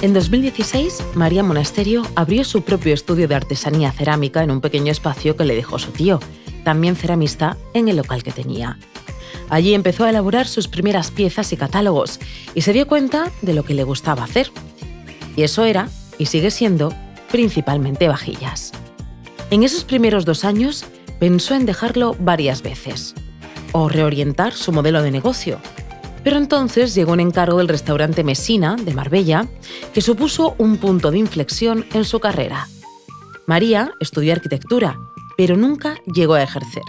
En 2016, María Monasterio abrió su propio estudio de artesanía cerámica en un pequeño espacio que le dejó su tío, también ceramista, en el local que tenía. Allí empezó a elaborar sus primeras piezas y catálogos y se dio cuenta de lo que le gustaba hacer. Y eso era, y sigue siendo, principalmente vajillas. En esos primeros dos años pensó en dejarlo varias veces o reorientar su modelo de negocio, pero entonces llegó un encargo del restaurante Messina, de Marbella, que supuso un punto de inflexión en su carrera. María estudió arquitectura, pero nunca llegó a ejercer.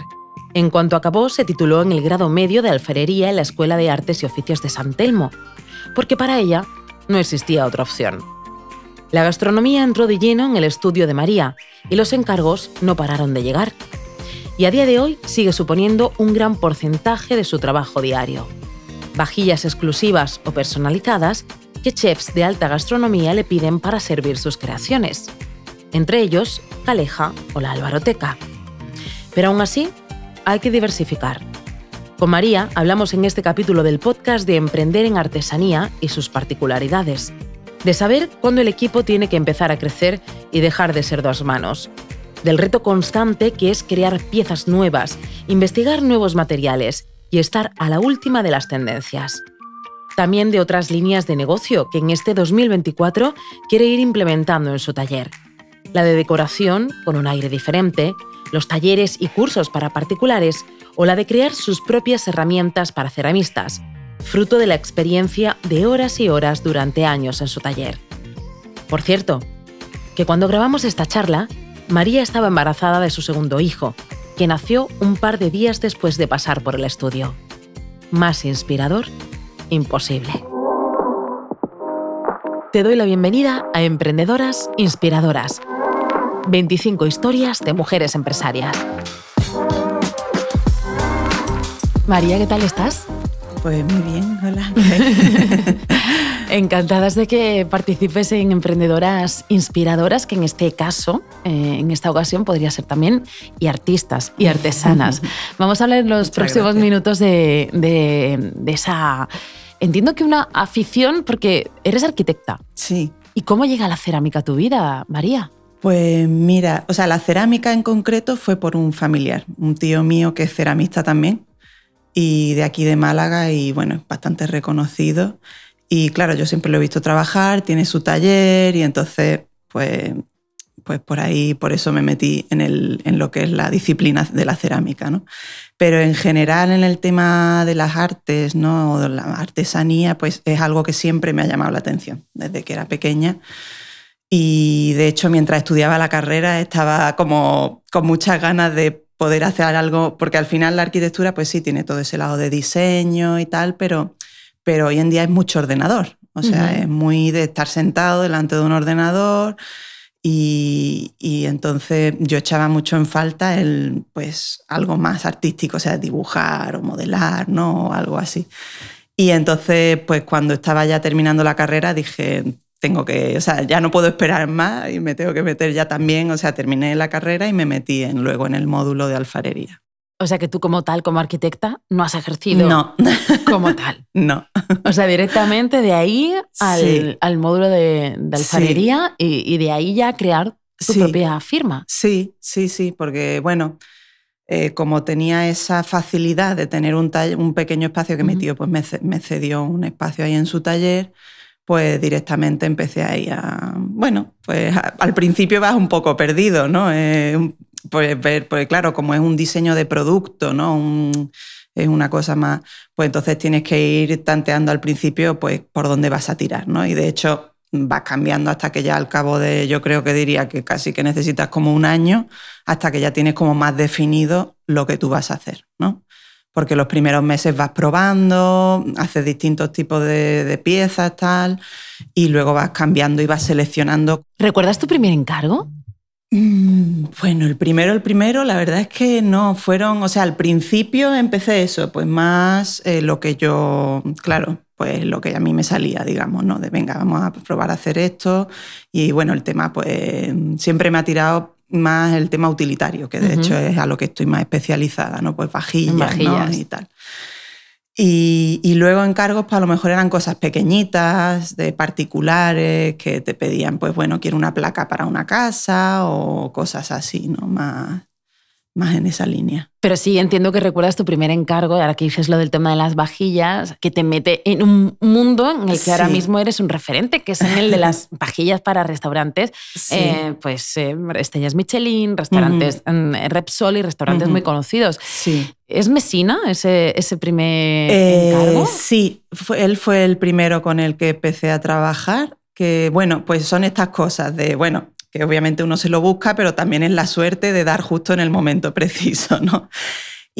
En cuanto acabó, se tituló en el grado medio de alfarería en la Escuela de Artes y Oficios de San Telmo, porque para ella no existía otra opción. La gastronomía entró de lleno en el estudio de María y los encargos no pararon de llegar. Y a día de hoy sigue suponiendo un gran porcentaje de su trabajo diario vajillas exclusivas o personalizadas que chefs de alta gastronomía le piden para servir sus creaciones, entre ellos Caleja o la Alvaroteca. Pero aún así, hay que diversificar. Con María hablamos en este capítulo del podcast de emprender en artesanía y sus particularidades, de saber cuándo el equipo tiene que empezar a crecer y dejar de ser dos manos, del reto constante que es crear piezas nuevas, investigar nuevos materiales y estar a la última de las tendencias. También de otras líneas de negocio que en este 2024 quiere ir implementando en su taller. La de decoración, con un aire diferente, los talleres y cursos para particulares o la de crear sus propias herramientas para ceramistas, fruto de la experiencia de horas y horas durante años en su taller. Por cierto, que cuando grabamos esta charla, María estaba embarazada de su segundo hijo que nació un par de días después de pasar por el estudio. Más inspirador, imposible. Te doy la bienvenida a Emprendedoras Inspiradoras. 25 historias de mujeres empresarias. María, ¿qué tal estás? Pues muy bien, hola. Encantadas de que participes en Emprendedoras Inspiradoras, que en este caso, eh, en esta ocasión, podría ser también y artistas y artesanas. Vamos a hablar en los próximos minutos de, de esa... Entiendo que una afición, porque eres arquitecta. Sí. ¿Y cómo llega la cerámica a tu vida, María? Pues mira, o sea, la cerámica en concreto fue por un familiar, un tío mío que es ceramista también, y de aquí de Málaga, y bueno, bastante reconocido. Y claro, yo siempre lo he visto trabajar, tiene su taller y entonces, pues, pues por ahí, por eso me metí en, el, en lo que es la disciplina de la cerámica. ¿no? Pero en general en el tema de las artes, ¿no? la artesanía, pues es algo que siempre me ha llamado la atención desde que era pequeña. Y de hecho, mientras estudiaba la carrera, estaba como con muchas ganas de poder hacer algo, porque al final la arquitectura, pues sí, tiene todo ese lado de diseño y tal, pero pero hoy en día es mucho ordenador. O sea, es muy de estar sentado delante de un ordenador y, entonces yo echaba mucho en falta el, pues, algo más artístico, o sea, dibujar o modelar, ¿no? O algo así. Y entonces, pues cuando estaba ya terminando la carrera, dije, tengo que, o sea, ya no puedo esperar más y me tengo que meter ya también, o sea, terminé la carrera y me metí en, luego en el módulo de alfarería. O sea que tú como tal, como arquitecta, no has ejercido no. como tal. No. O sea, directamente de ahí al, módulo de, alfarería y, de ahí ya crear tu propia firma. Sí, sí, sí, porque bueno, eh, como tenía esa facilidad de tener un, un pequeño espacio que mi tío pues, me, cedió un espacio ahí en su taller, pues directamente empecé ahí a... Bueno, pues al principio vas un poco perdido, ¿no? Eh, pues claro, como es un diseño de producto, ¿no? es una cosa más, pues entonces tienes que ir tanteando al principio pues por dónde vas a tirar, ¿no? Y de hecho vas cambiando hasta que ya al cabo de, yo creo que diría que casi que necesitas como un año, hasta que ya tienes como más definido lo que tú vas a hacer, ¿no? Porque los primeros meses vas probando, haces distintos tipos de, de piezas, tal, y luego vas cambiando y vas seleccionando. ¿Recuerdas tu primer encargo? Mm, bueno, el primero, el primero, la verdad es que no fueron, o sea, al principio empecé eso, pues más eh, lo que yo, claro, pues lo que a mí me salía, digamos, ¿no? De venga, vamos a probar a hacer esto. Y bueno, el tema, pues siempre me ha tirado más el tema utilitario, que de hecho es a lo que estoy más especializada, ¿no? Pues vajillas, y tal. Y, y, luego encargos, pues a lo mejor eran cosas pequeñitas, de particulares, que te pedían, pues bueno, quiero una placa para una casa o cosas así, ¿no? Más, más en esa línea. Pero sí, entiendo que recuerdas tu primer encargo, ahora que dices lo del tema de las vajillas, que te mete en un mundo en el que ahora mismo eres un referente, que es en el de las vajillas para restaurantes, eh, pues eh, estrellas Michelin, restaurantes mm, Repsol y restaurantes muy conocidos. Sí. ¿Es Mesina ese, ese primer eh? Sí, él fue el primero con el que empecé a trabajar que bueno, pues son estas cosas de, bueno, que obviamente uno se lo busca, pero también es la suerte de dar justo en el momento preciso, ¿no?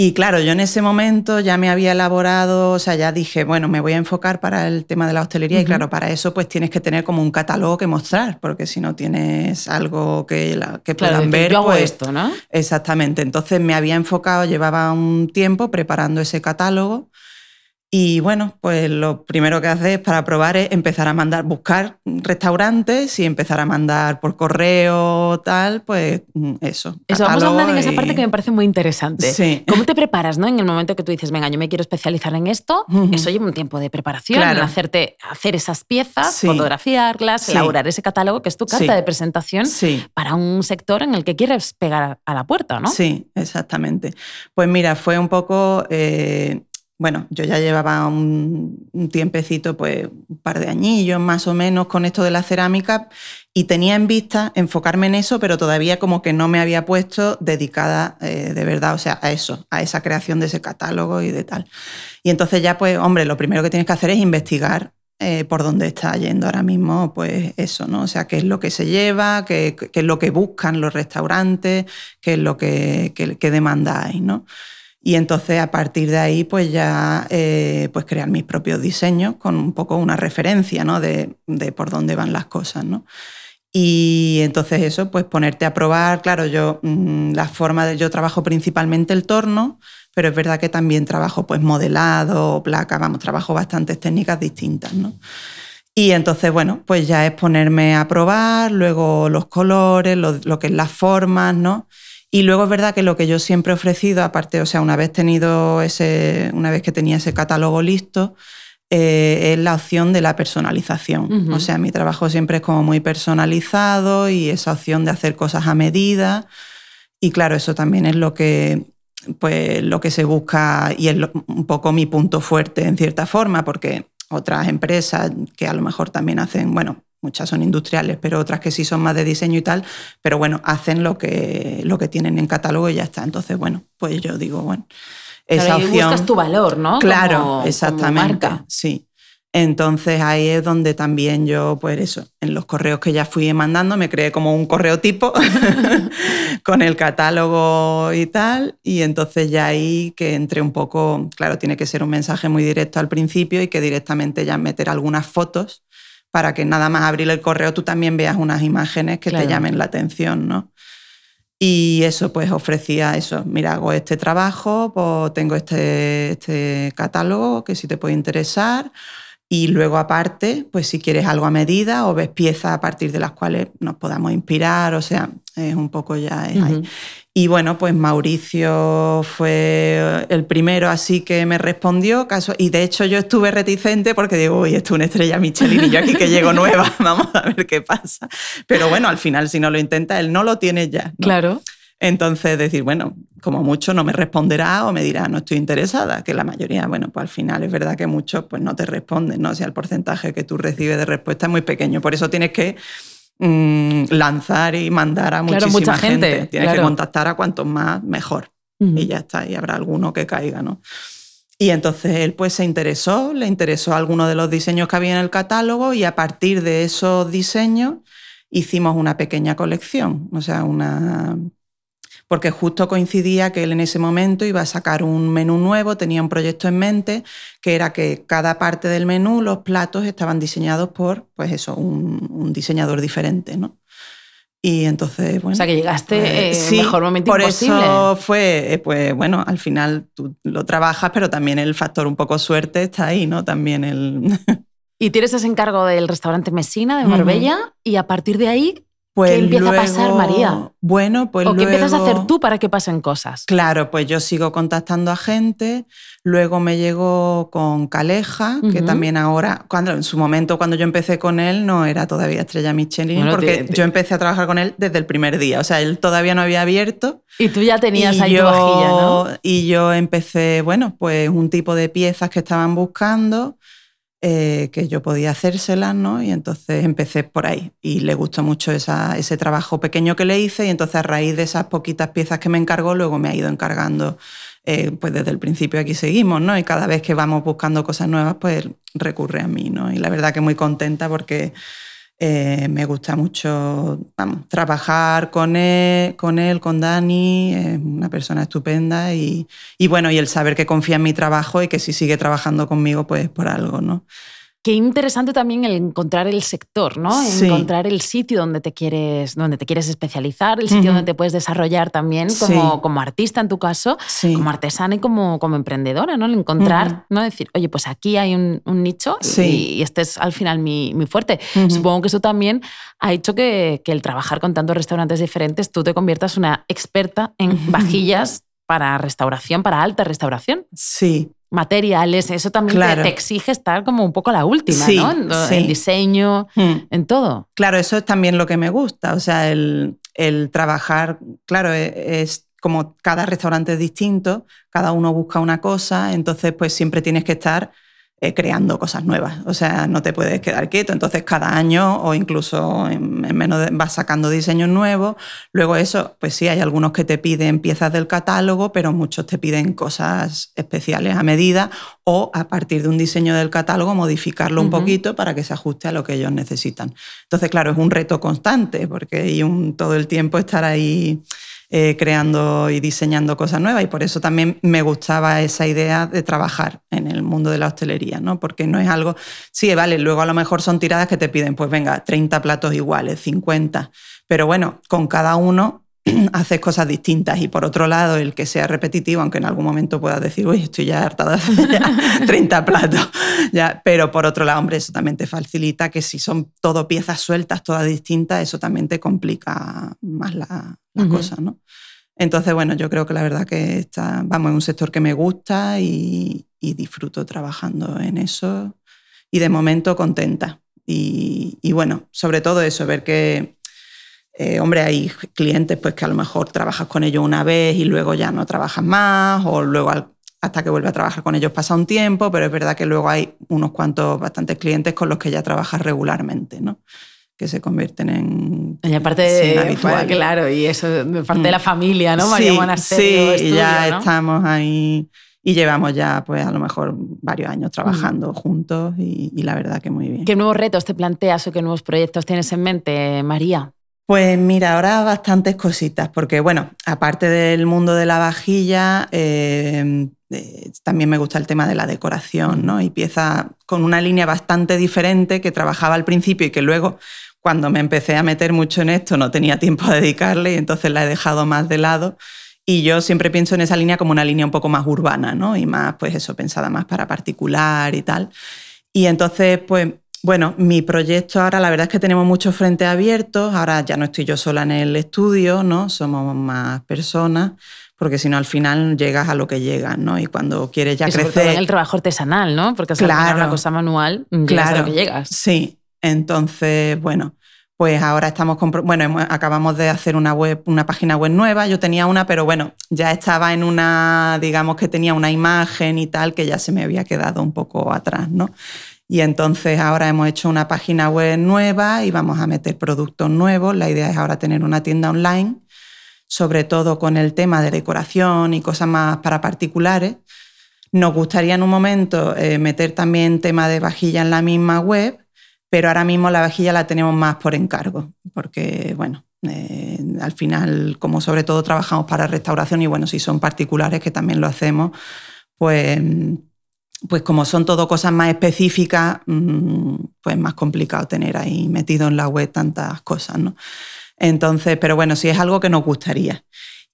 Y claro, yo en ese momento ya me había elaborado, o sea, ya dije, bueno, me voy a enfocar para el tema de la hostelería y claro, para eso pues tienes que tener como un catálogo que mostrar, porque si no tienes algo que, que puedan ver, yo pues esto, ¿no? Exactamente. Entonces me había enfocado, llevaba un tiempo preparando ese catálogo y bueno, pues lo primero que haces para probar es empezar a mandar, buscar restaurantes y empezar a mandar por correo, tal, pues mm, eso. Eso, vamos a hablar en esa parte que me parece muy interesante. Sí. ¿Cómo te preparas, no? En el momento que tú dices, venga, yo me quiero especializar en esto, eso lleva un tiempo de preparación, en hacerte, hacer esas piezas, fotografiarlas, elaborar ese catálogo, que es tu carta de presentación para un sector en el que quieres pegar a la puerta, ¿no? Sí, exactamente. Pues mira, fue un poco... Eh, bueno, yo ya llevaba un, tiempecito, pues un par de añillos más o menos con esto de la cerámica y tenía en vista enfocarme en eso, pero todavía como que no me había puesto dedicada eh, de verdad, o sea, a eso, a esa creación de ese catálogo y de tal. Y entonces ya, pues, hombre, lo primero que tienes que hacer es investigar eh, por dónde está yendo ahora mismo, pues eso, ¿no? O sea, qué es lo que se lleva, qué, es lo que buscan los restaurantes, qué es lo que, demandáis, ¿no? Y entonces a partir de ahí pues ya eh, pues crear mis propios diseños con un poco una referencia ¿no? de, por dónde van las cosas. ¿no? Y entonces eso, pues ponerte a probar, claro, yo mm, la forma de, yo trabajo principalmente el torno, pero es verdad que también trabajo pues modelado, placa, vamos, trabajo bastantes técnicas distintas, ¿no? Y entonces, bueno, pues ya es ponerme a probar, luego los colores, lo, lo que es las formas, ¿no? Y luego es verdad que lo que yo siempre he ofrecido, aparte, o sea, una vez tenido ese, una vez que tenía ese catálogo listo, eh, es la opción de la personalización. O sea, mi trabajo siempre es como muy personalizado y esa opción de hacer cosas a medida. Y claro, eso también es lo que, pues, lo que se busca y es un poco mi punto fuerte en cierta forma, porque otras empresas que a lo mejor también hacen, bueno, muchas son industriales, pero otras que sí son más de diseño y tal, pero bueno, hacen lo que, lo que tienen en catálogo y ya está. Entonces, bueno, pues yo digo, bueno, esa opción... buscas tu valor, ¿no? Claro, exactamente, sí. Entonces ahí es donde también yo, pues eso, en los correos que ya fui mandando, me creé como un correo tipo con el catálogo y tal. Y entonces ya ahí que entré un poco, claro, tiene que ser un mensaje muy directo al principio y que directamente ya meter algunas fotos para que nada más abrir el correo tú también veas unas imágenes que te llamen la atención, ¿no? Y eso, pues ofrecía eso. Mira, hago este trabajo, pues tengo este, este catálogo que si te puede interesar. Y luego aparte, pues si quieres algo a medida o ves piezas a partir de las cuales nos podamos inspirar, o sea, es un poco ya ahí. Y bueno, pues Mauricio fue el primero así que me respondió. Caso, y de hecho yo estuve reticente porque digo, uy, esto es una estrella Michelin y yo aquí que llego nueva, vamos a ver qué pasa. Pero bueno, al final si no lo intenta, él no lo tiene ya. Claro. Entonces decir, bueno, como mucho no me responderá o me dirá no estoy interesada, que la mayoría, bueno, pues al final es verdad que muchos pues no te responden, ¿no? O sea, el porcentaje que tú recibes de respuesta es muy pequeño. Por eso tienes que Mm, lanzar y mandar a muchísima gente. Tienes que contactar a cuantos más, mejor. Y ya está, y habrá alguno que caiga, ¿no? Y entonces él pues se interesó, le interesó alguno de los diseños que había en el catálogo y a partir de esos diseños hicimos una pequeña colección, o sea, una, porque justo coincidía que él en ese momento iba a sacar un menú nuevo, tenía un proyecto en mente, que era que cada parte del menú, los platos estaban diseñados por, pues eso, un, diseñador diferente, ¿no? Y entonces, bueno. O sea, que llegaste pues, en mejor momento por imposible. eso fue, eh, pues bueno, al final tú lo trabajas, pero también el factor un poco suerte está ahí, ¿no? También el. y tienes ese encargo del restaurante Mesina de Marbella, y a partir de ahí Pues ¿Qué empieza a pasar, luego- María? Bueno, pues ¿O qué empiezas a luego- hacer tú para que pasen cosas? Claro, pues yo sigo contactando a gente. Luego me llegó con Caleja, que Ujú. también ahora, cuando en su momento cuando yo empecé con él, no era todavía estrella Michelin, Bueno, porque te- te- yo empecé a trabajar con él desde el primer día. O sea, él todavía no había abierto. Y tú ya tenías ahí yo, tu vajilla, ¿no? Y yo empecé, bueno, pues un tipo de piezas que estaban buscando, eh, que yo podía hacérselas, ¿no? Y entonces empecé por ahí. Y le gustó mucho esa- ese trabajo pequeño que le hice y entonces a raíz de esas poquitas piezas que me encargó, luego me ha ido encargando, eh, pues desde el principio aquí seguimos, ¿no? Y cada vez que vamos buscando cosas nuevas, pues recurre a mí, ¿no? Y la verdad que muy contenta porque... Eh, me gusta mucho trabajar con él, con él, Dani, es una persona estupenda y, y bueno, y el saber que confía en mi trabajo y que si sigue trabajando conmigo, pues por algo, ¿no? Qué interesante también el encontrar el sector, ¿no? Sí. Encontrar el sitio donde te quieres, donde te quieres especializar, el sitio donde te puedes desarrollar también como, Sí. como artista en tu caso, Sí. como artesana y como, como emprendedora, ¿no? El encontrar. ¿no? Decir, oye, pues aquí hay un, un nicho y- este es al final mi, mi fuerte. Supongo que eso también ha hecho que, que el trabajar con tantos restaurantes diferentes tú te conviertas una experta en vajillas para restauración, para alta restauración. Sí, Materiales, eso también te- Claro. te, exige estar como un poco la última, Sí, ¿no? En, sí. en diseño, Mm. en todo. Claro, eso es también lo que me gusta, o sea, el, el trabajar, claro, e- es, como cada restaurante es distinto, cada uno busca una cosa, entonces pues siempre tienes que estar eh, creando cosas nuevas, o sea, no te puedes quedar quieto, entonces cada año o incluso en, en menos de- vas sacando diseños nuevos, luego eso, pues sí, hay algunos que te piden piezas del catálogo, pero muchos te piden cosas especiales a medida o a partir de un diseño del catálogo modificarlo un poquito para que se ajuste a lo que ellos necesitan. Entonces, claro, es un reto constante porque hay un, todo el tiempo estar ahí eh, creando y diseñando cosas nuevas y por eso también me gustaba esa idea de trabajar en el mundo de la hostelería, ¿no? Porque no es algo, sí, vale, luego a lo mejor son tiradas que te piden, pues venga, 30 platos iguales, 50, pero bueno, con cada uno haces cosas distintas y por otro lado el que sea repetitivo, aunque en algún momento puedas decir, uy, estoy ya harta de hacer ya 30 platos, ya, pero por otro lado, hombre, eso también te facilita que si son todo piezas sueltas, todas distintas, eso también te complica más la, la Ujú. cosa, ¿no? Entonces, bueno, yo creo que la verdad que está, vamos, es un sector que me gusta y, y disfruto trabajando en eso y de momento contenta. Y, y bueno, sobre todo eso, ver que, eh, hombre, hay clientes pues que a lo mejor trabajas con ellos una vez y luego ya no trabajas más o luego al- hasta que vuelves a trabajar con ellos pasa un tiempo, pero es verdad que luego hay unos cuantos, bastantes clientes con los que ya trabajas regularmente, ¿no? Que se convierten en... Y aparte, en de, habituales. claro, y eso de parte de la Mm. familia, ¿no? María sí, Monasterio sí, Estudio, ya ¿no? estamos ahí y llevamos ya pues a lo mejor varios años trabajando juntos y, y la verdad que muy bien. ¿Qué nuevos retos te planteas o qué nuevos proyectos tienes en mente, María? Pues mira, ahora bastantes cositas, porque bueno, aparte del mundo de la vajilla, eh, eh, también me gusta el tema de la decoración, ¿no? Y pieza con una línea bastante diferente que trabajaba al principio y que luego, cuando me empecé a meter mucho en esto, no tenía tiempo a dedicarle y entonces la he dejado más de lado. Y yo siempre pienso en esa línea como una línea un poco más urbana, ¿no? Y más, pues eso, pensada más para particular y tal. Y entonces, pues, bueno, mi proyecto ahora, la verdad es que tenemos muchos frentes abiertos. Ahora ya no estoy yo sola en el estudio, ¿no? Somos más personas, porque si no, al final llegas a lo que llegas, ¿no? Y cuando quieres ya y sobre todo crecer. en el trabajo artesanal, ¿no? Porque es Claro. una cosa manual, llegas a Claro. lo que llegas. Sí, entonces, bueno, pues ahora estamos con, bueno, hemos- acabamos de hacer una web, una página web nueva. Yo tenía una, pero bueno, ya estaba en una, digamos que tenía una imagen y tal que ya se me había quedado un poco atrás, ¿no? Y entonces ahora hemos hecho una página web nueva y vamos a meter productos nuevos. La idea es ahora tener una tienda online, sobre todo con el tema de decoración y cosas más para particulares. Nos gustaría en un momento eh, meter también tema de vajilla en la misma web, pero ahora mismo la vajilla la tenemos más por encargo, porque bueno, eh, al final, como sobre todo trabajamos para restauración y bueno, si son particulares que también lo hacemos, pues, pues como son todo cosas más específicas, mm, pues es más complicado tener ahí metido en la web tantas cosas, ¿no? Entonces, pero bueno, sí es algo que nos gustaría.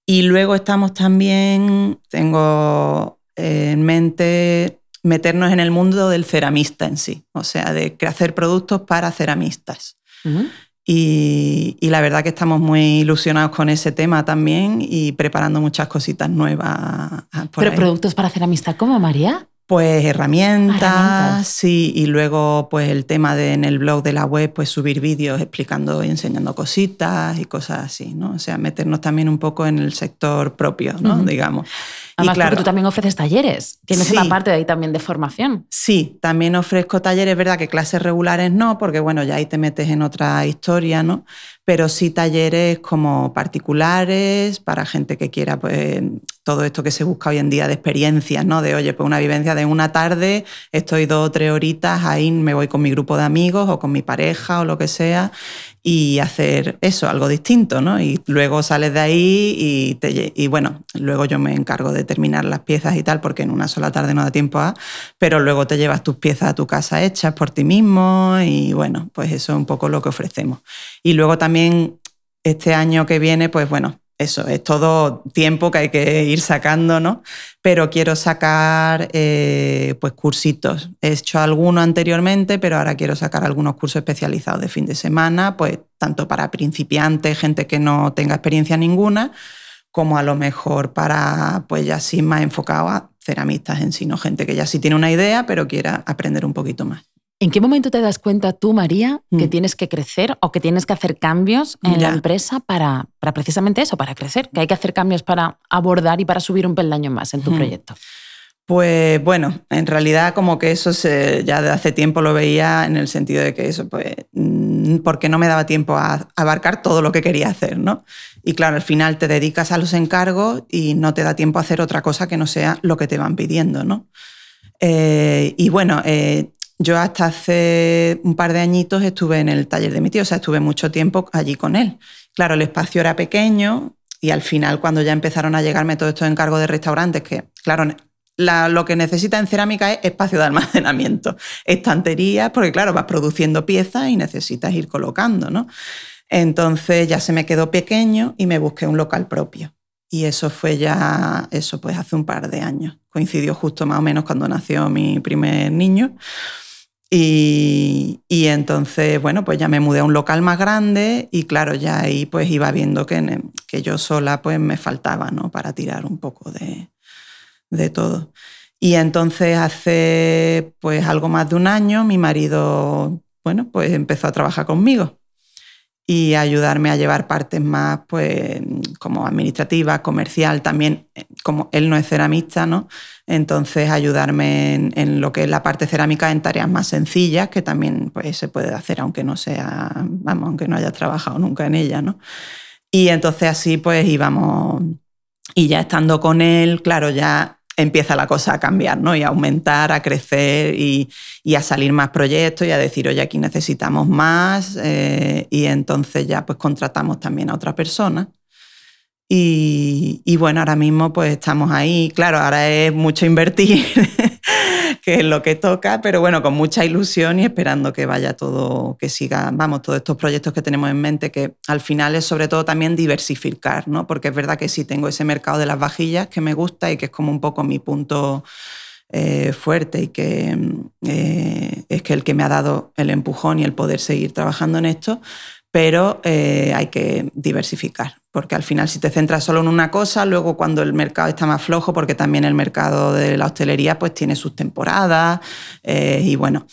Y luego estamos también, tengo en mente meternos en el mundo del ceramista en sí, o sea, de hacer productos para ceramistas. Y, la verdad que estamos muy ilusionados con ese tema también y preparando muchas cositas nuevas. ¿Pero productos para hacer amistad cómo, María? Pues herramientas, sí, y luego pues el tema de en el blog de la web pues subir vídeos explicando y enseñando cositas y cosas así, ¿no? O sea, meternos también un poco en el sector propio, ¿no? Digamos. Además, porque tú también ofreces talleres, que no es una parte de ahí también de formación. Sí, también ofrezco talleres, es verdad que clases regulares no, porque bueno, ya ahí te metes en otra historia, ¿no? Pero sí talleres como particulares para gente que quiera, pues, todo esto que se busca hoy en día de experiencias, ¿no? De, oye, pues una vivencia de una tarde, estoy dos o tres horitas, ahí me voy con mi grupo de amigos o con mi pareja o lo que sea, y hacer eso, algo distinto, ¿no? Y luego sales de ahí y, te, y bueno, luego yo me encargo de terminar las piezas y tal, porque en una sola tarde no da tiempo a, pero luego te llevas tus piezas a tu casa hechas por ti mismo y bueno, pues eso es un poco lo que ofrecemos. Y luego también este año que viene, pues bueno, eso, es todo tiempo que hay que ir sacando, ¿no? Pero quiero sacar eh, pues cursitos. He hecho alguno anteriormente, pero ahora quiero sacar algunos cursos especializados de fin de semana, pues tanto para principiantes, gente que no tenga experiencia ninguna, como a lo mejor para, pues ya sí más enfocado a ceramistas en sí, ¿no? Gente que ya sí tiene una idea, pero quiera aprender un poquito más. ¿En qué momento te das cuenta tú, María, que mm. tienes que crecer o que tienes que hacer cambios en la empresa para, para, precisamente eso, para crecer? Que hay que hacer cambios para abordar y para subir un peldaño más en tu mm. proyecto. Pues bueno, en realidad como que eso se, ya de hace tiempo lo veía en el sentido de que eso, pues, mm, porque no me daba tiempo a abarcar todo lo que quería hacer, ¿no? Y claro, al final te dedicas a los encargos y no te da tiempo a hacer otra cosa que no sea lo que te van pidiendo, ¿no? Eh, y bueno, eh, yo hasta hace un par de añitos estuve en el taller de mi tío, o sea, estuve mucho tiempo allí con él. Claro, el espacio era pequeño y al final cuando ya empezaron a llegarme todos estos encargos de restaurantes, que claro, lo que necesita en cerámica es espacio de almacenamiento, estanterías, porque claro, vas produciendo piezas y necesitas ir colocando, ¿no? Entonces ya se me quedó pequeño y me busqué un local propio. Y eso fue ya, eso pues hace un par de años. Coincidió justo más o menos cuando nació mi primer niño. Y, entonces, bueno, pues ya me mudé a un local más grande y claro, ya ahí pues iba viendo que, que yo sola pues me faltaba, ¿no? Para tirar un poco de, de todo. Y entonces hace pues algo más de un año mi marido, bueno, pues empezó a trabajar conmigo y ayudarme a llevar partes más, pues, como administrativa, comercial, también, eh, como él no es ceramista, ¿no? Entonces, ayudarme en, lo que es la parte cerámica en tareas más sencillas, que también, pues, se puede hacer aunque no sea, vamos, aunque no haya trabajado nunca en ella, ¿no? Y entonces así, pues, íbamos, y ya estando con él, claro, ya empieza la cosa a cambiar, ¿no? Y a aumentar, a crecer y, a salir más proyectos y a decir, oye, aquí necesitamos más. Eh, y entonces ya pues contratamos también a otra persona. Y, y, bueno, ahora mismo pues estamos ahí. Claro, ahora es mucho invertir que es lo que toca, pero bueno, con mucha ilusión y esperando que vaya todo, que siga, vamos, todos estos proyectos que tenemos en mente, que al final es sobre todo también diversificar, ¿no? Porque es verdad que sí tengo ese mercado de las vajillas que me gusta y que es como un poco mi punto eh, fuerte y que eh, es que el que me ha dado el empujón y el poder seguir trabajando en esto, pero eh, hay que diversificar, porque al final si te centras solo en una cosa, luego cuando el mercado está más flojo, porque también el mercado de la hostelería pues tiene sus temporadas eh, y bueno,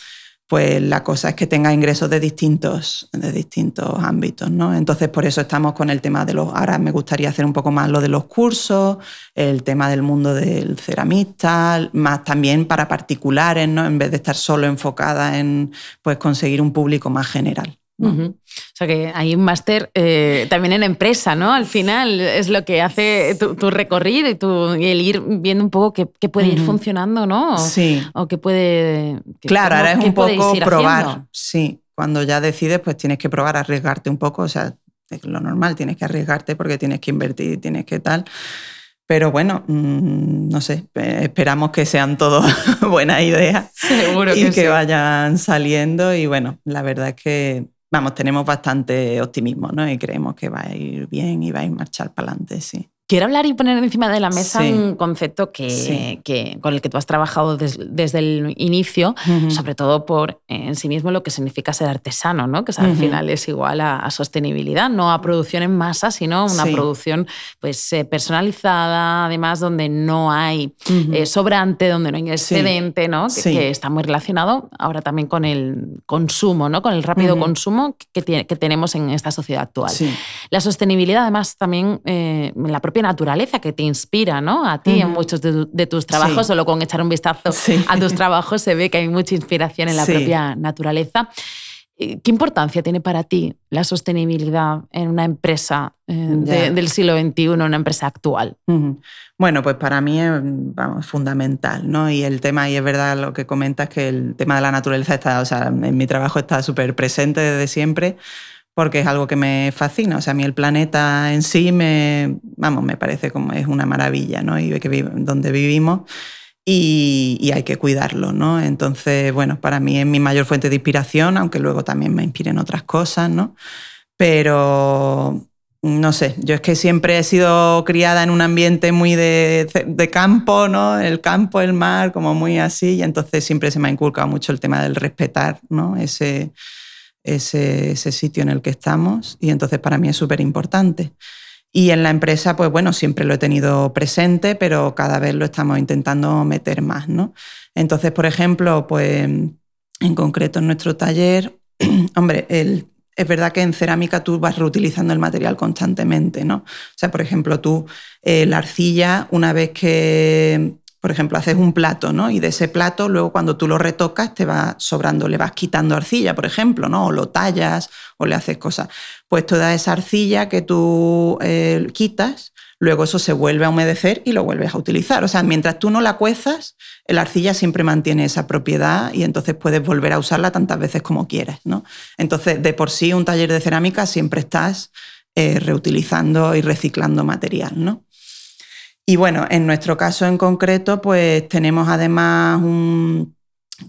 pues la cosa es que tenga ingresos de distintos, de distintos ámbitos, ¿no? Entonces por eso estamos con el tema de los, ahora me gustaría hacer un poco más lo de los cursos, el tema del mundo del ceramista, más también para particulares, ¿no? En vez de estar solo enfocada en pues conseguir un público más general. O sea que hay un máster eh, también en empresa, ¿no? Al final es lo que hace tu, recorrido y, tu, el ir viendo un poco qué, puede ir funcionando, ¿no? sí. O qué puede... claro, ahora es un poco probar. Sí, cuando ya decides, pues tienes que probar, arriesgarte un poco. O sea, es lo normal, tienes que arriesgarte porque tienes que invertir, tienes que tal. Pero bueno, mm, no sé, esperamos que sean todas buenas ideas Seguro y que vayan saliendo. Y bueno, la verdad es que vamos, tenemos bastante optimismo, ¿no? Y creemos que va a ir bien y va a ir marchar para adelante, sí. Quiero hablar y poner encima de la mesa un concepto que, que, con el que tú has trabajado desde el inicio, sobre todo por en sí mismo lo que significa ser artesano, ¿no? que al final es igual a, sostenibilidad, no a producción en masa, sino una producción pues, eh, personalizada, además donde no hay eh, sobrante, donde no hay excedente, ¿no? Que, está muy relacionado ahora también con el consumo, ¿no? con el rápido consumo que, tiene, que tenemos en esta sociedad actual. La sostenibilidad, además, también eh, la propia naturaleza que te inspira ¿no? a ti en muchos de, tus trabajos, solo con echar un vistazo a tus trabajos se ve que hay mucha inspiración en la propia naturaleza. Eh, ¿Qué importancia tiene para ti la sostenibilidad en una empresa eh, del siglo XXI, una empresa actual? Bueno, pues para mí es fundamental, ¿no? Y el tema, y es verdad lo que comentas, que el tema de la naturaleza está, o sea, en mi trabajo está súper presente desde siempre porque es algo que me fascina. O sea, a mí el planeta en sí me, vamos, me parece como es una maravilla, ¿no? Y que donde vivimos y, hay que cuidarlo, ¿no? Entonces, bueno, para mí es mi mayor fuente de inspiración, aunque luego también me inspiren otras cosas, ¿no? Pero no sé, yo es que siempre he sido criada en un ambiente muy de, de, campo, ¿no? El campo, el mar, como muy así, y entonces siempre se me ha inculcado mucho el tema del respetar, ¿no? Ese, ese, sitio en el que estamos y entonces para mí es súper importante. Y en la empresa, pues bueno, siempre lo he tenido presente, pero cada vez lo estamos intentando meter más, ¿no? Entonces, por ejemplo, pues en concreto en nuestro taller, hombre, es verdad que en cerámica tú vas reutilizando el material constantemente, ¿no? O sea, por ejemplo, tú eh, la arcilla, una vez que por ejemplo, haces un plato, ¿no? Y de ese plato, luego cuando tú lo retocas, te va sobrando, le vas quitando arcilla, por ejemplo, ¿no? O lo tallas o le haces cosas. Pues toda esa arcilla que tú eh, quitas, luego eso se vuelve a humedecer y lo vuelves a utilizar. O sea, mientras tú no la cuezas, la arcilla siempre mantiene esa propiedad y entonces puedes volver a usarla tantas veces como quieras, ¿no? Entonces, de por sí, un taller de cerámica siempre estás eh, reutilizando y reciclando material, ¿no? Y bueno, en nuestro caso en concreto, pues tenemos además un...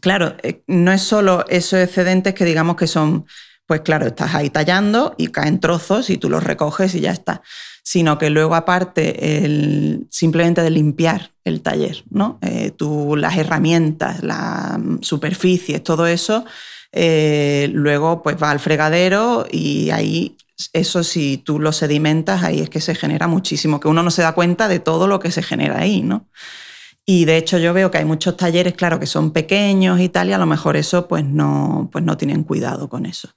Claro, eh, no es solo esos excedentes que digamos que son, pues claro, estás ahí tallando y caen trozos y tú los recoges y ya está, sino que luego aparte el, simplemente de limpiar el taller, ¿no? Eh, tú, las herramientas, las superficies, todo eso, eh, luego pues va al fregadero y ahí eso si tú lo sedimentas, ahí es que se genera muchísimo, que uno no se da cuenta de todo lo que se genera ahí, ¿no? Y de hecho yo veo que hay muchos talleres, claro, que son pequeños y tal, y a lo mejor eso pues no, pues no tienen cuidado con eso.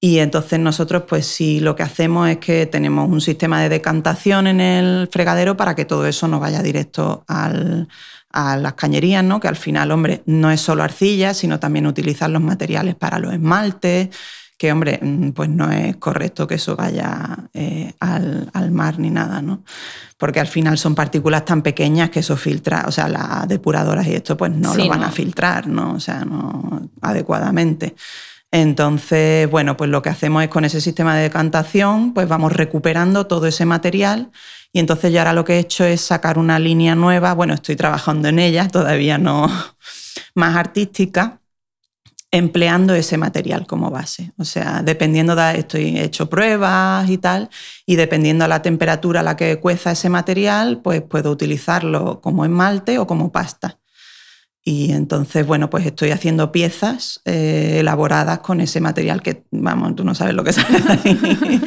Y entonces nosotros pues sí lo que hacemos es que tenemos un sistema de decantación en el fregadero para que todo eso no vaya directo a las cañerías, ¿no? que al final, hombre, no es solo arcilla, sino también utilizar los materiales para los esmaltes, que, hombre, mm, pues no es correcto que eso vaya eh, al, mar ni nada, ¿no? Porque al final son partículas tan pequeñas que eso filtra, o sea, las depuradoras y esto pues no lo van a filtrar, ¿no? O sea, no adecuadamente. Entonces, bueno, pues lo que hacemos es con ese sistema de decantación, pues vamos recuperando todo ese material y entonces yo ahora lo que he hecho es sacar una línea nueva, bueno, estoy trabajando en ella, todavía no más artística, empleando ese material como base. O sea, dependiendo de, estoy hecho pruebas y tal, y dependiendo de la temperatura a la que cueza ese material, pues puedo utilizarlo como esmalte o como pasta. Y entonces, bueno, pues estoy haciendo piezas eh, elaboradas con ese material que, vamos, tú no sabes lo que sale ahí.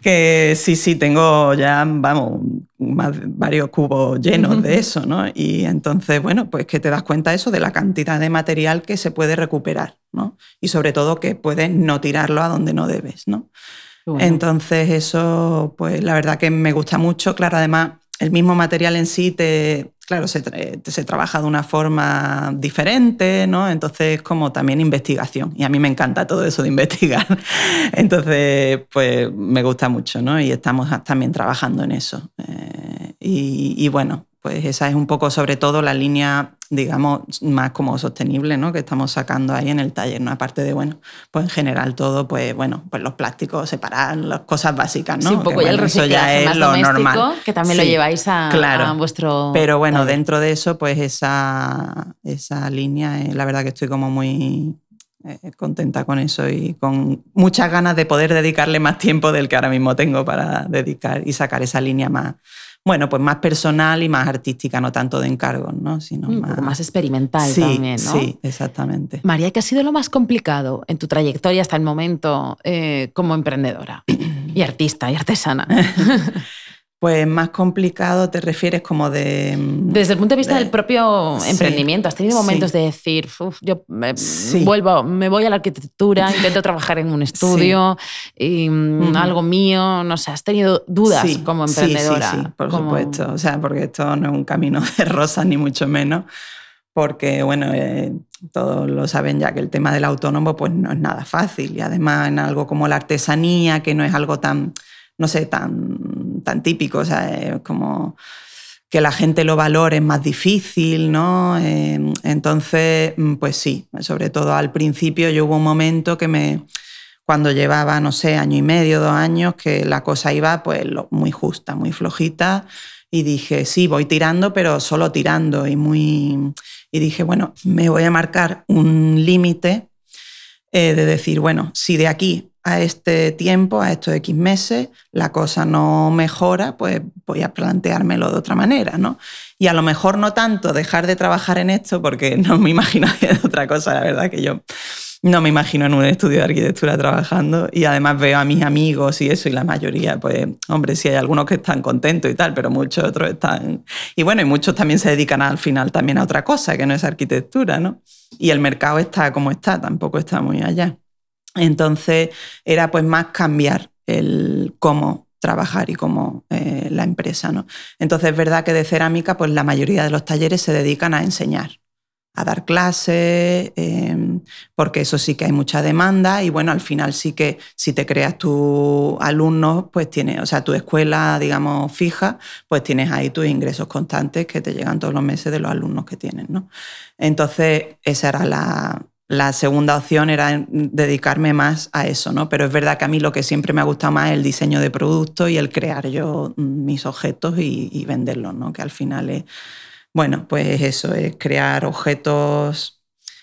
Que sí, sí, tengo ya, vamos, varios cubos llenos de eso, ¿no? Y entonces, bueno, pues que te das cuenta eso de la cantidad de material que se puede recuperar, ¿no? Y sobre todo que puedes no tirarlo a donde no debes, ¿no? Entonces, eso, pues la verdad que me gusta mucho. Claro, además, el mismo material en sí te, claro, se, se, trabaja de una forma diferente, ¿no? Entonces, como también investigación. Y a mí me encanta todo eso de investigar. Entonces, pues me gusta mucho, ¿no? Y estamos también trabajando en eso. Eh, y, bueno, pues esa es un poco sobre todo la línea, digamos, más como sostenible, ¿no? Que estamos sacando ahí en el taller, ¿no? Aparte de, bueno, pues en general todo, pues bueno, pues los plásticos separar, las cosas básicas, ¿no? Sí, un poco ya el reciclaje es más lo normal. que también lo lleváis a, claro, vuestro... Pero bueno, dentro de eso, pues esa, esa línea, eh, la verdad que estoy como muy eh, contenta con eso y con muchas ganas de poder dedicarle más tiempo del que ahora mismo tengo para dedicar y sacar esa línea más bueno, pues más personal y más artística, no tanto de encargos, ¿no? Sino Un más, experimental sí, también, ¿no? Sí, exactamente. María, ¿qué ha sido lo más complicado en tu trayectoria hasta el momento eh, como emprendedora y artista y artesana? Pues más complicado te refieres como de... Desde el punto de vista de- del propio sí, emprendimiento, ¿has tenido momentos sí. de decir, "Uf, yo me, Sí. vuelvo, me voy a la arquitectura, intento trabajar en un estudio, y, mm, algo mío, no sé, has tenido dudas como emprendedora? Sí, sí, por como- supuesto. O sea, porque esto no es un camino de rosas, ni mucho menos. Porque, bueno, eh, todos lo saben ya que el tema del autónomo pues no es nada fácil. Y además en algo como la artesanía, que no es algo tan, no sé, tan, tan típico. O sea, es como que la gente lo valore es más difícil, ¿no? Eh, entonces, mm, pues sí, sobre todo al principio yo hubo un momento que me, cuando llevaba, no sé, año y medio, dos años, que la cosa iba pues muy justa, muy flojita. Y dije, sí, voy tirando, pero solo tirando. Y, muy... y dije, bueno, me voy a marcar un límite eh, de decir, bueno, si de aquí a este tiempo, a estos X meses, la cosa no mejora, pues voy a planteármelo de otra manera, ¿no? Y a lo mejor no tanto dejar de trabajar en esto, porque no me imagino haciendo otra cosa, la verdad que yo no me imagino en un estudio de arquitectura trabajando y además veo a mis amigos y eso y la mayoría, pues, hombre, sí hay algunos que están contentos y tal, pero muchos otros están... Y bueno, y muchos también se dedican al final también a otra cosa, que no es arquitectura, ¿no? Y el mercado está como está, tampoco está muy allá. Entonces era pues más cambiar el cómo trabajar y cómo eh, la empresa, ¿no? Entonces es verdad que de cerámica pues la mayoría de los talleres se dedican a enseñar, a dar clases, eh, porque eso sí que hay mucha demanda y bueno, al final sí que si te creas tus alumnos, pues tienes, o sea, tu escuela, digamos, fija, pues tienes ahí tus ingresos constantes que te llegan todos los meses de los alumnos que tienes, ¿no? Entonces esa era la, la segunda opción era dedicarme más a eso, ¿no? Pero es verdad que a mí lo que siempre me ha gustado más es el diseño de productos y el crear yo mis objetos y, y venderlos, ¿no? Que al final es, bueno, pues eso, es crear objetos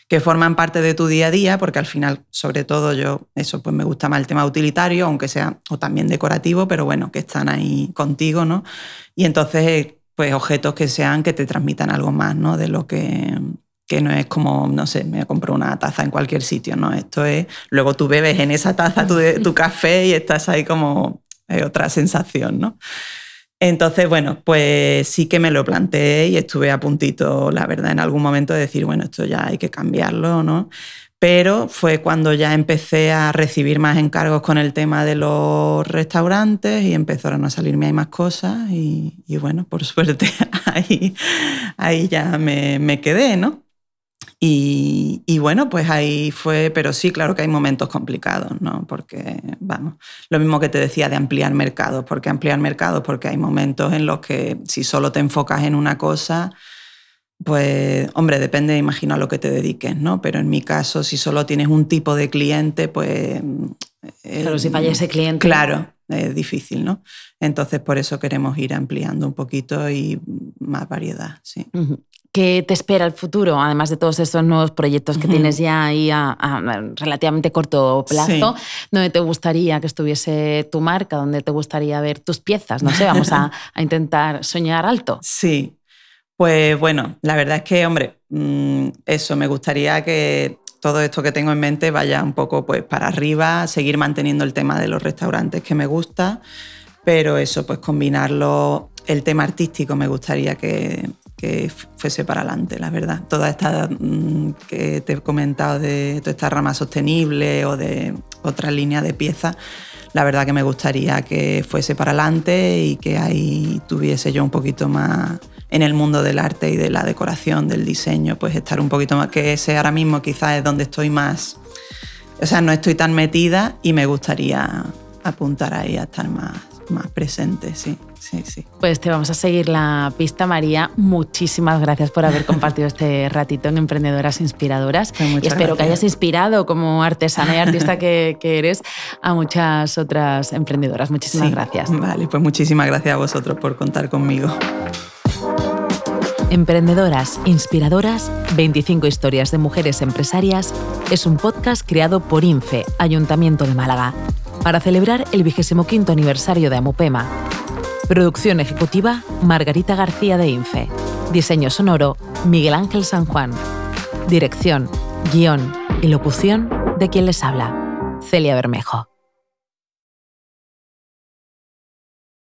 que forman parte de tu día a día, porque al final, sobre todo yo, eso, pues me gusta más el tema utilitario, aunque sea, o también decorativo, pero bueno, que están ahí contigo, ¿no? Y entonces, pues objetos que sean, que te transmitan algo más, ¿no? De lo que, que no es como, no sé, me compro una taza en cualquier sitio, ¿no? Esto es, luego tú bebes en esa taza tu, tu café y estás ahí como eh, otra sensación, ¿no? Entonces, bueno, pues sí que me lo planteé y estuve a puntito, la verdad, en algún momento de decir, bueno, esto ya hay que cambiarlo, ¿no? Pero fue cuando ya empecé a recibir más encargos con el tema de los restaurantes y empezaron a salirme ahí más cosas y, y bueno, por suerte ahí, ahí ya me, me quedé, ¿no? Y, y, bueno, pues ahí fue, pero sí, claro que hay momentos complicados, ¿no? Porque, vamos, lo mismo que te decía de ampliar mercados, porque ampliar mercados, porque hay momentos en los que si solo te enfocas en una cosa, pues, hombre, depende, imagino, a lo que te dediques, ¿no? Pero en mi caso, si solo tienes un tipo de cliente, pues... Claro, si falla ese cliente. Claro, es difícil, ¿no? Entonces, por eso queremos ir ampliando un poquito y más variedad, sí. ¿Qué te espera el futuro, además de todos estos nuevos proyectos que uh -huh. tienes ya ahí a, a, relativamente corto plazo? Sí. ¿Dónde te gustaría que estuviese tu marca? ¿Dónde te gustaría ver tus piezas? No sé, vamos a, a intentar soñar alto. Sí, pues bueno, la verdad es que, hombre, mmm, eso, me gustaría que todo esto que tengo en mente vaya un poco pues para arriba, seguir manteniendo el tema de los restaurantes que me gusta, pero eso, pues combinarlo, el tema artístico me gustaría que, que fuese para adelante, la verdad. Toda esta mmm, que te he comentado de toda esta rama sostenible o de otra línea de piezas, la verdad que me gustaría que fuese para adelante y que ahí tuviese yo un poquito más en el mundo del arte y de la decoración, del diseño, pues estar un poquito más, que ese ahora mismo quizás es donde estoy más, o sea, no estoy tan metida y me gustaría apuntar ahí a estar más, más presente, sí. Sí, sí. Pues te vamos a seguir la pista, María. Muchísimas gracias por haber compartido este ratito en Emprendedoras Inspiradoras. Pues y espero gracias. que hayas inspirado como artesana y artista que, que, eres a muchas otras emprendedoras. Muchísimas sí. gracias. Vale, pues muchísimas gracias a vosotros por contar conmigo. Emprendedoras, Inspiradoras, 25 historias de mujeres empresarias es un podcast creado por INFE, Ayuntamiento de Málaga, para celebrar el 25 aniversario de Amupema. Producción ejecutiva, Margarita García de Infe. Diseño sonoro, Miguel Ángel San Juan. Dirección, guion y locución de quien les habla, Celia Bermejo.